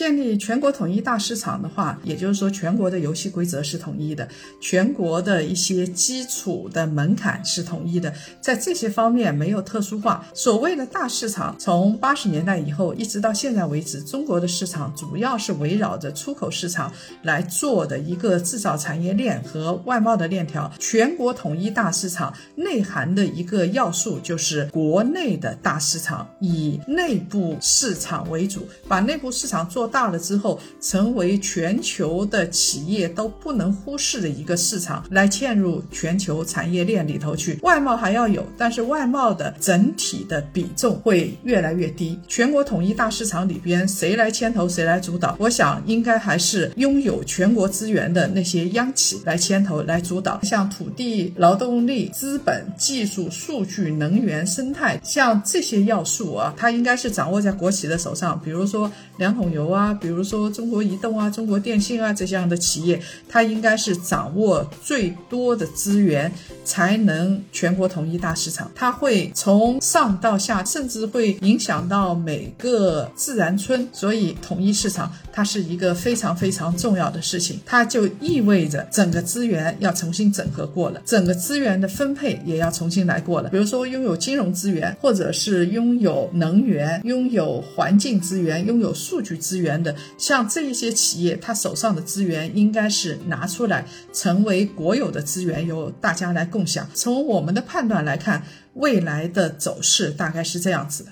建立全国统一大市场的话，也就是说全国的游戏规则是统一的，全国的一些基础的门槛是统一的，在这些方面没有特殊化。所谓的大市场，从八十年代以后一直到现在为止，中国的市场主要是围绕着出口市场来做的一个制造产业链和外贸的链条。全国统一大市场内涵的一个要素就是国内的大市场，以内部市场为主，把内部市场做大了之后，成为全球的企业都不能忽视的一个市场，来嵌入全球产业链里头去。外贸还要有，但是外贸的整体的比重会越来越低。全国统一大市场里边，谁来牵头，谁来主导？我想应该还是拥有全国资源的那些央企来牵头、来主导。像土地、劳动力、资本、技术、数据、能源、生态，像这些要素啊，它应该是掌握在国企的手上。比如说两桶油啊，比如说中国移动啊、中国电信啊这样的企业，它应该是掌握最多的资源，才能全国统一大市场。它会从上到下，甚至会影响到每个自然村。所以统一市场，它是一个非常非常重要的事情。它就意味着整个资源要重新整合过了，整个资源的分配也要重新来过了。比如说拥有金融资源，或者是拥有能源、拥有环境资源、拥有数据资源资源的，像这一些企业，他手上的资源应该是拿出来成为国有的资源，由大家来共享。从我们的判断来看，未来的走势大概是这样子的。